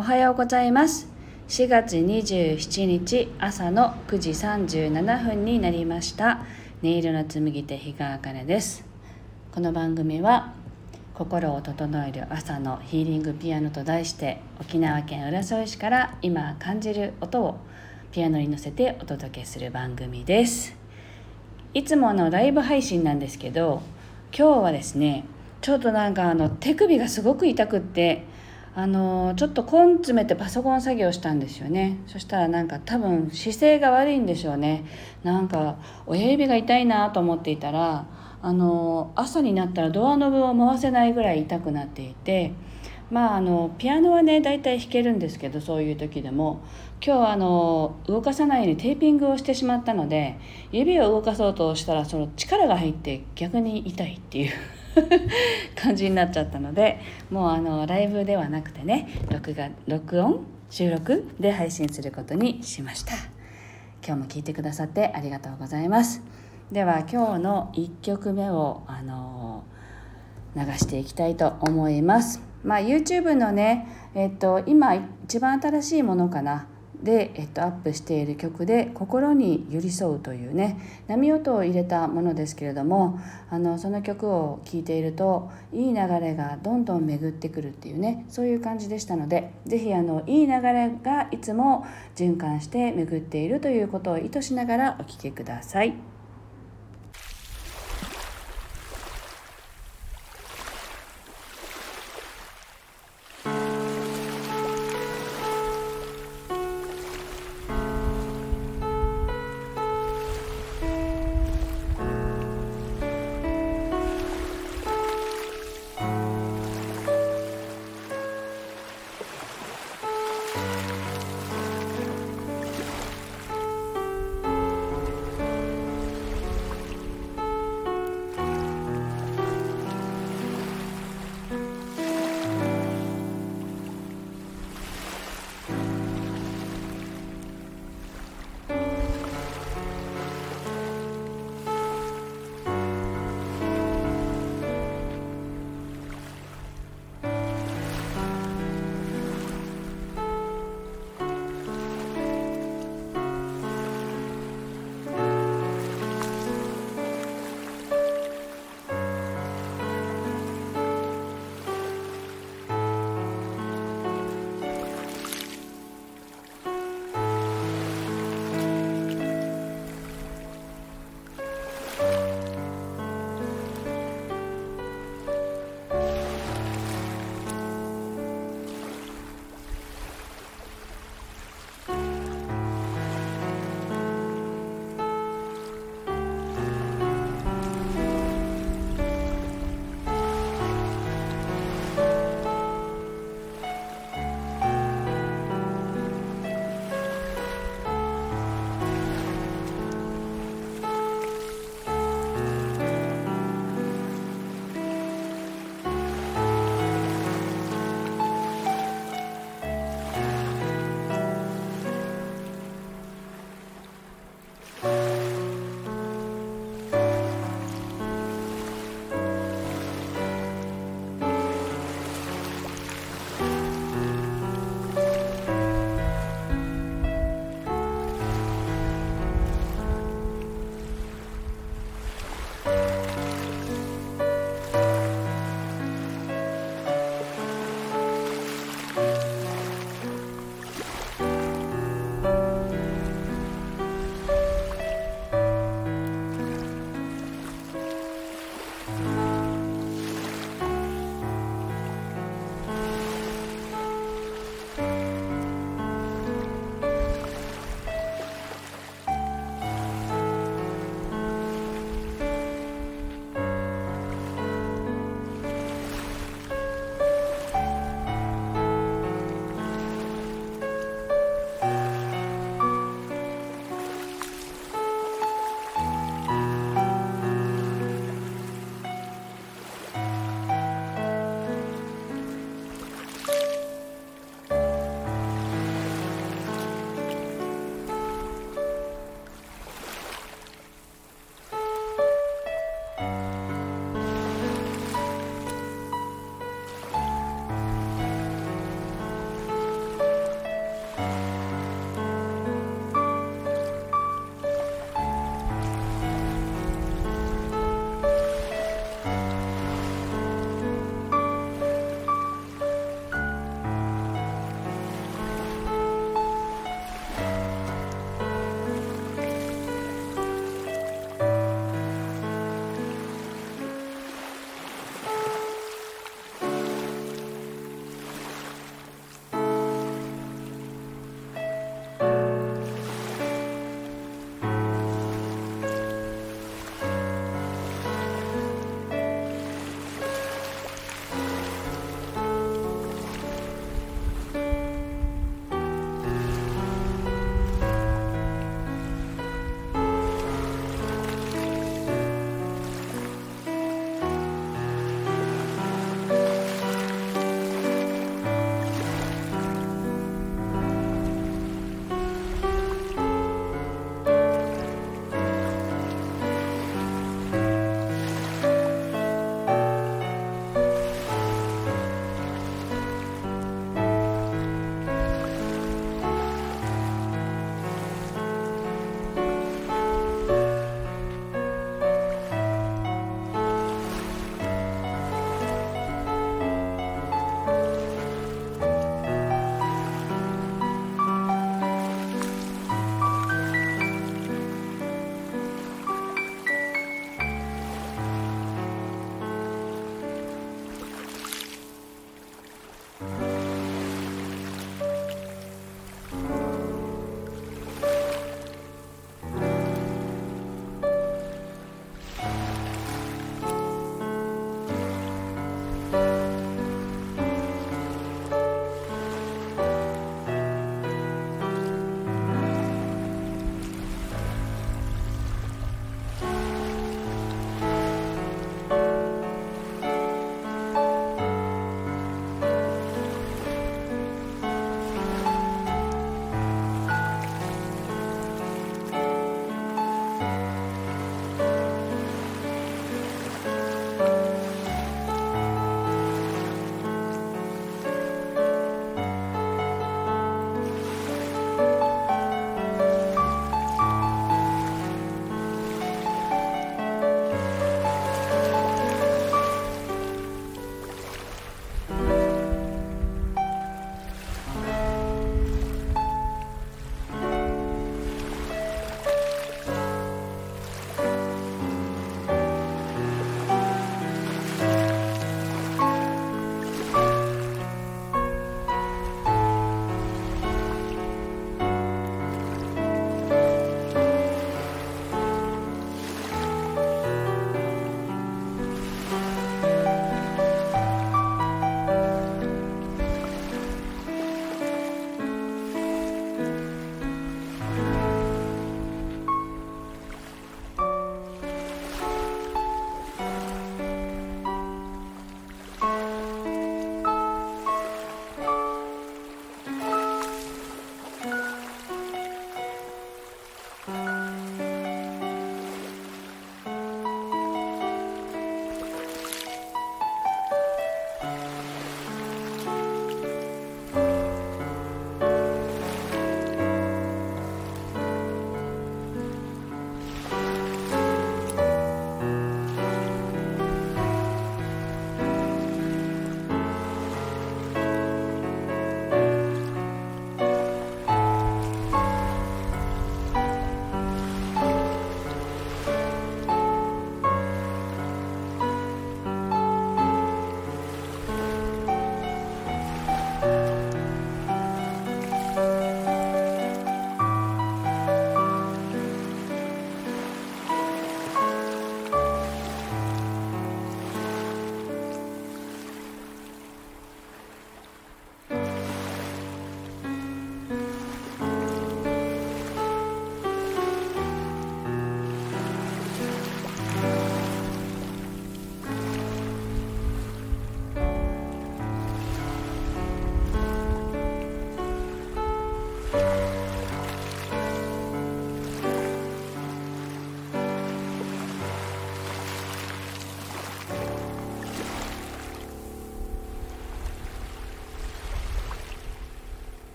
おはようございます。4月27日朝の9時37分になりました。音色の紡ぎ手日川茜です。この番組は心を整える朝のヒーリングピアノと題して沖縄県浦添市から今感じる音をピアノに乗せてお届けする番組です。いつものライブ配信なんですけど今日はですねちょっとなんかあの手首がすごく痛くってあのちょっと根詰めてパソコン作業したんですよね。そしたらなんか多分姿勢が悪いんでしょうね。なんか親指が痛いなと思っていたらあの朝になったらドアノブを回せないぐらい痛くなっていてまああのピアノはね大体弾けるんですけどそういう時でも。今日はあの動かさないようにテーピングをしてしまったので指を動かそうとしたらその力が入って逆に痛いっていう。感じになっちゃったのでもうあのライブではなくてね録画録音収録で配信することにしました。今日も聞いてくださってありがとうございます。では今日の1曲目をあの流していきたいと思います。まあ YouTube のねえっと今一番新しいものかな。で、えっと、アップしている曲で「心に寄り添う」というね波音を入れたものですけれどもあのその曲を聴いているといい流れがどんどん巡ってくるっていうねそういう感じでしたので是非いい流れがいつも循環して巡っているということを意図しながらお聴きください。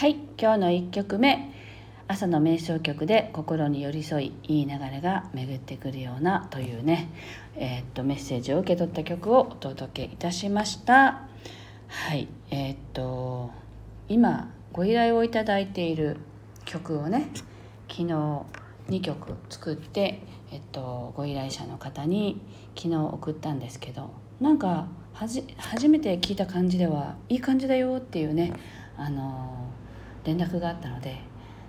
はい今日の1曲目。朝の瞑想曲で心に寄り添いいい流れが巡ってくるようなというね、えー、っとメッセージを受け取った曲をお届けいたしました。はいえー、っと今ご依頼をいただいている曲をね昨日2曲作って、えっと、ご依頼者の方に昨日送ったんですけどなんか初めて聞いた感じではいい感じだよっていうねあの連絡があったので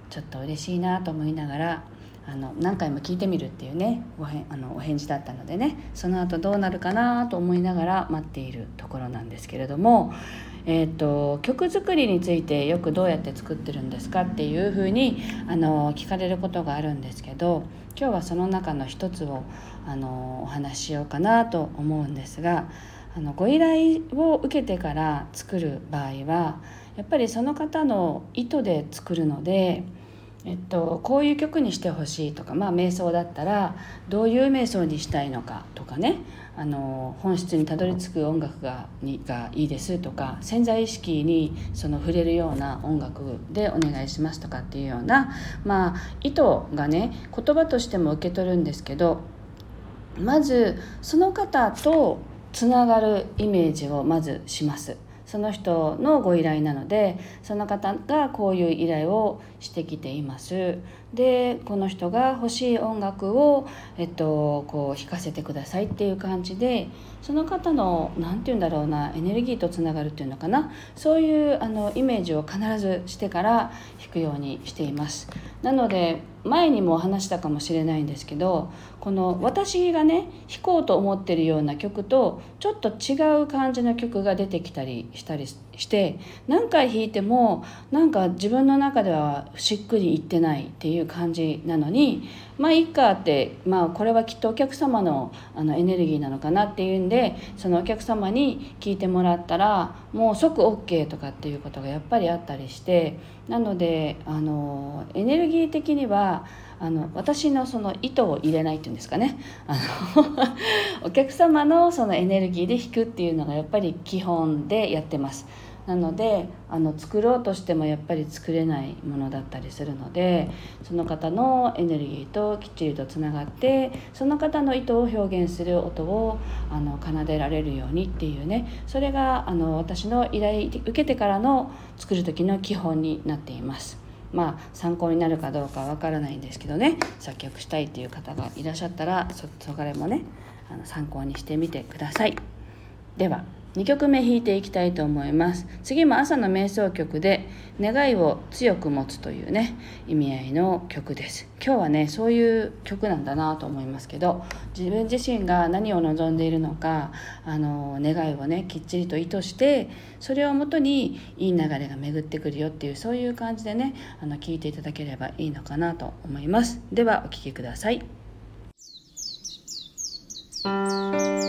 ちょっと嬉しいなと思いながらあの何回も聞いてみるっていうねごへあのお返事だったのでねその後どうなるかなと思いながら待っているところなんですけれども、えーと、曲作りについてよくどうやって作ってるんですかっていうふうにあの聞かれることがあるんですけど今日はその中の一つをあのお話ししようかなと思うんですがあのご依頼を受けてから作る場合はやっぱりその方の意図で作るので。えっと、こういう曲にしてほしいとか、まあ、瞑想だったらどういう瞑想にしたいのかとかねあの本質にたどり着く音楽がにがいいですとか潜在意識にその触れるような音楽でお願いしますとかっていうような、まあ、意図がね言葉としても受け取るんですけどまずその方とつながるイメージをまずします。その人のご依頼なのでその方がこういう依頼をしてきています。でこの人が欲しい音楽を、えっと、こう弾かせてくださいっていう感じでその方の何て言うんだろうなエネルギーとつながるっていうのかな？そういうあのイメージを必ずしてから弾くようにしています。なので前にも話したかもしれないんですけどこの私がね弾こうと思ってるような曲とちょっと違う感じの曲が出てきたりしたりして何回弾いてもなんか自分の中ではしっくりいってないっていうう感じなのにまあいいかってまあこれはきっとお客様のあのエネルギーなのかなっていうんでそのお客様に聞いてもらったらもう即 OK とかっていうことがやっぱりあったりしてなのであのエネルギー的にはあの私のその意図を入れないっていうんですかねあの お客様のそのエネルギーで弾くっていうのがやっぱり基本でやってます。なのであの作ろうとしてもやっぱり作れないものだったりするのでその方のエネルギーときっちりとつながってその方の意図を表現する音をあの奏でられるようにっていうねそれがあの私の依頼受けてからの作る時の基本になっています。まあ参考になるかどうかわからないんですけどね作曲したいっていう方がいらっしゃったらそそれもねあの参考にしてみてください。では2曲目弾いていきたいと思います。次も朝の瞑想曲で願いを強く持つというね意味合いの曲です。今日はねそういう曲なんだなと思いますけど自分自身が何を望んでいるのかあの願いをねきっちりと意図してそれをもとにいい流れが巡ってくるよっていうそういう感じでねあの聞いていただければいいのかなと思います。ではお聴きくださいはい。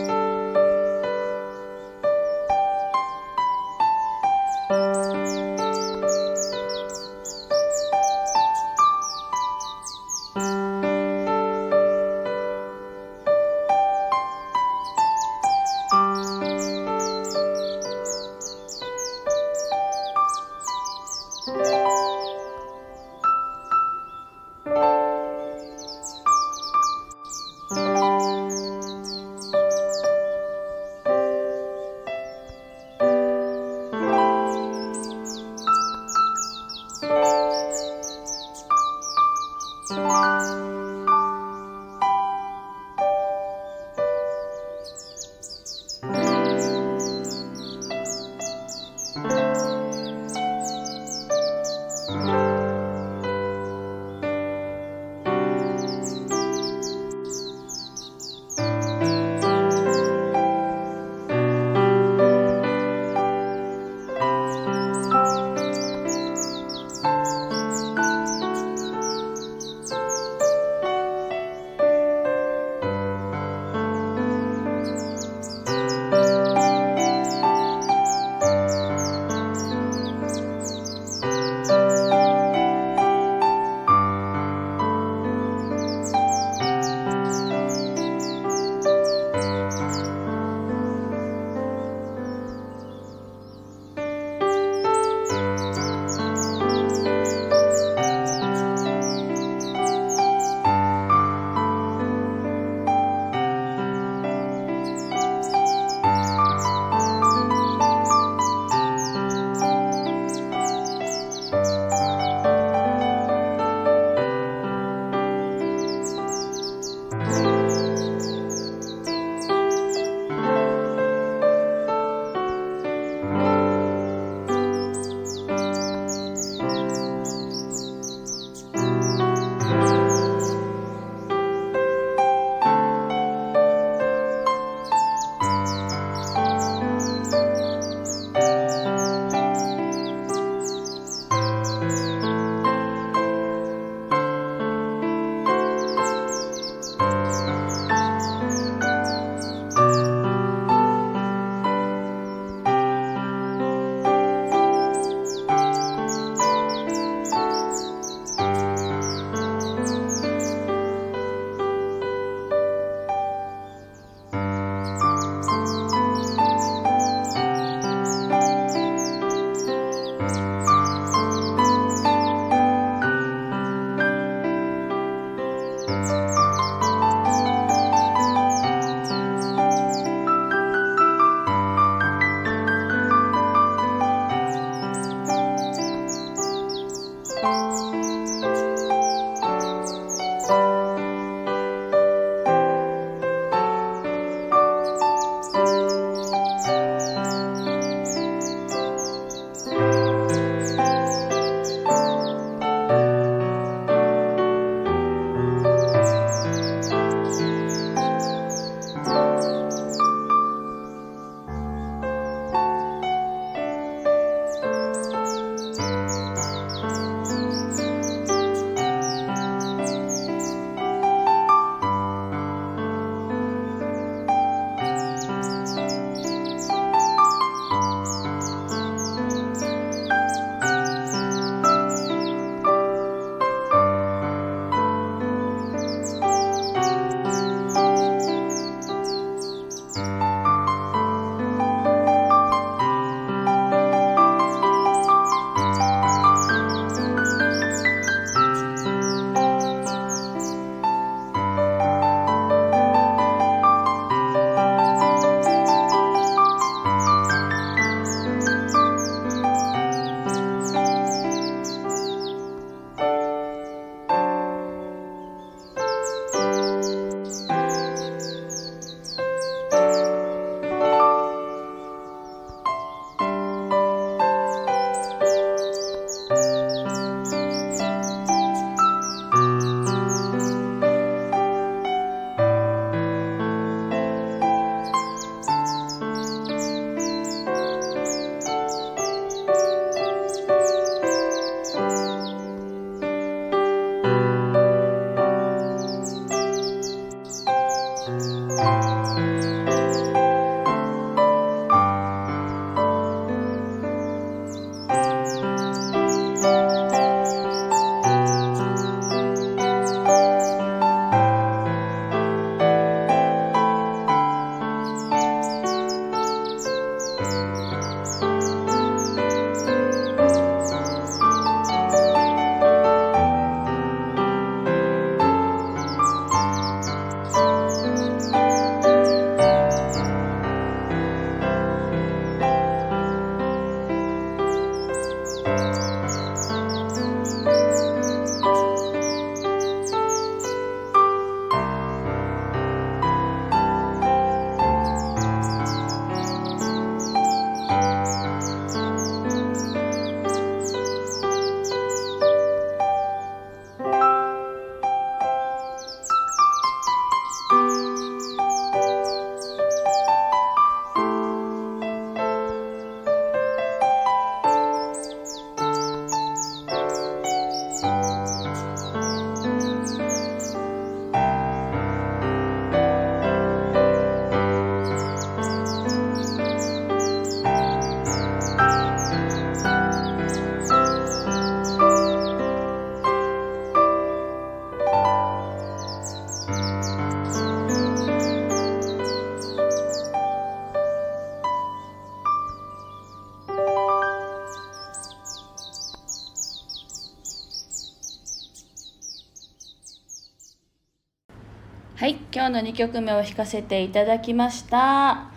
2曲目を弾かせていただきました。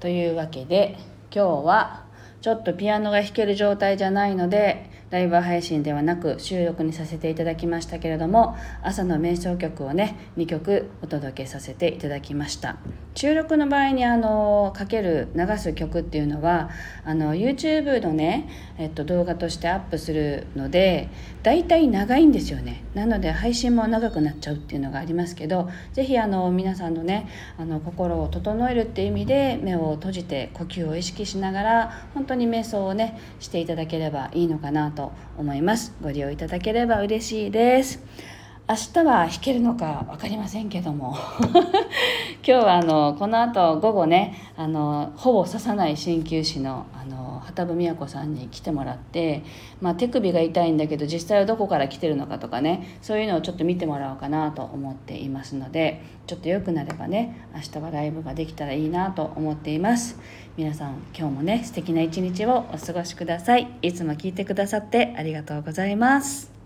というわけで今日はちょっとピアノが弾ける状態じゃないのでライブ配信ではなく収録にさせていただきましたけれども朝の瞑想曲をね2曲お届けさせていただきました。収録の場合にあのかける流す曲っていうのはあの YouTube のね、えっと、動画としてアップするので大体長いんですよね。なので配信も長くなっちゃうっていうのがありますけど是非皆さんのねあの心を整えるっていう意味で目を閉じて呼吸を意識しながら本当に瞑想をねしていただければいいのかなと思います。ご利用いただければ嬉しいです。明日は弾けるのか分かりませんけども。今日はあのこの後午後ねあのほぼ刺さない鍼灸師のあの畑部美和子さんに来てもらって、まあ、手首が痛いんだけど実際はどこから来てるのかとかねそういうのをちょっと見てもらおうかなと思っていますのでちょっと良くなればね明日はライブができたらいいなと思っています。皆さん今日もね素敵な一日をお過ごしください。いつも聞いてくださってありがとうございます。